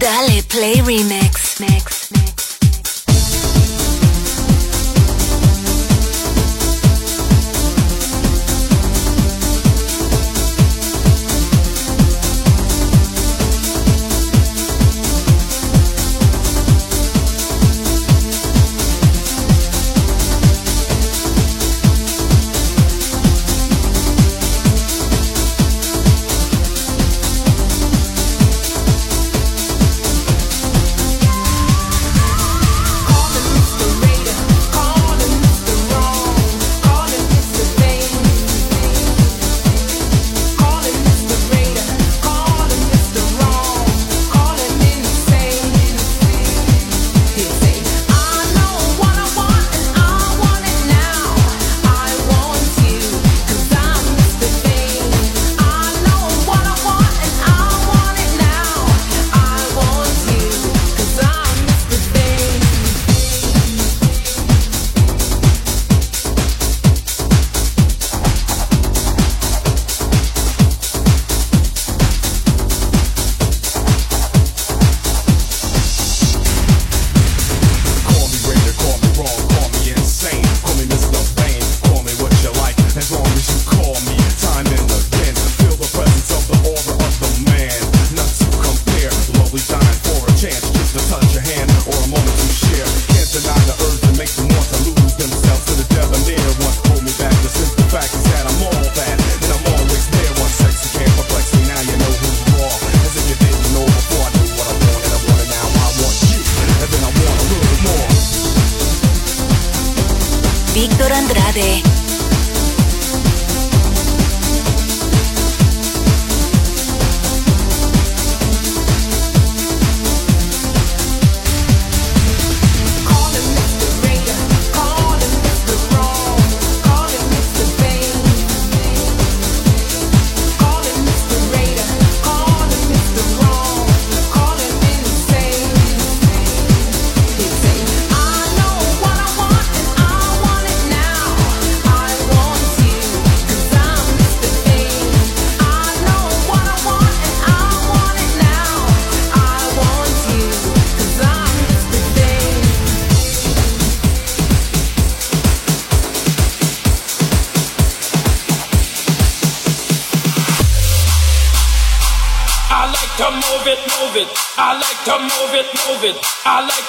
Dale Play Remix. Mix.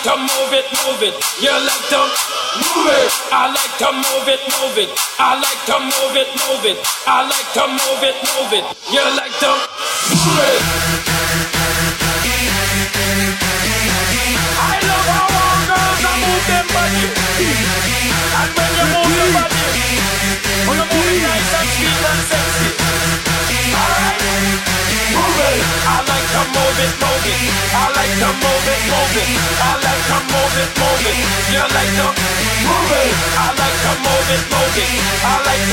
like to move it, move it. You like to move it. I like to move it, move it. I like to move it, move it. I like to move it, move it. You like to move it. I love how all girls are move their body. And when you move your body, when you move it nice and sweet and sexy. Alright, move it. I like to move it, move it. I like to move it, move it.